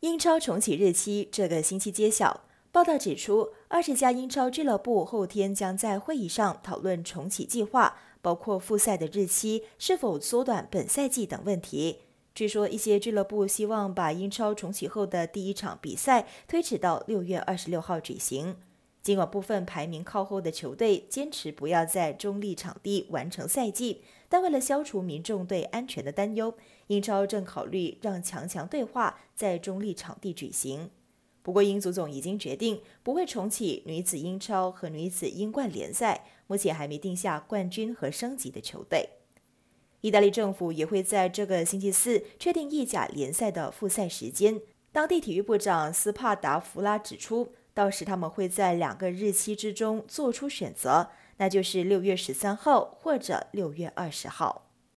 英超重启日期这个星期揭晓。报道指出，二十家英超俱乐部后天将在会议上讨论重启计划，包括复赛的日期是否缩短本赛季等问题。据说，一些俱乐部希望把英超重启后的第一场比赛推迟到六月二十六号举行。尽管部分排名靠后的球队坚持不要在中立场地完成赛季，但为了消除民众对安全的担忧，英超正考虑让强强对话在中立场地举行。不过，英足总已经决定不会重启女子英超和女子英冠联赛，目前还没定下冠军和升级的球队。意大利政府也会在这个星期四确定意甲联赛的复赛时间。当地体育部长斯帕达弗拉指出，到时他们会在两个日期之中做出选择，那就是六月十三号或者六月二十号。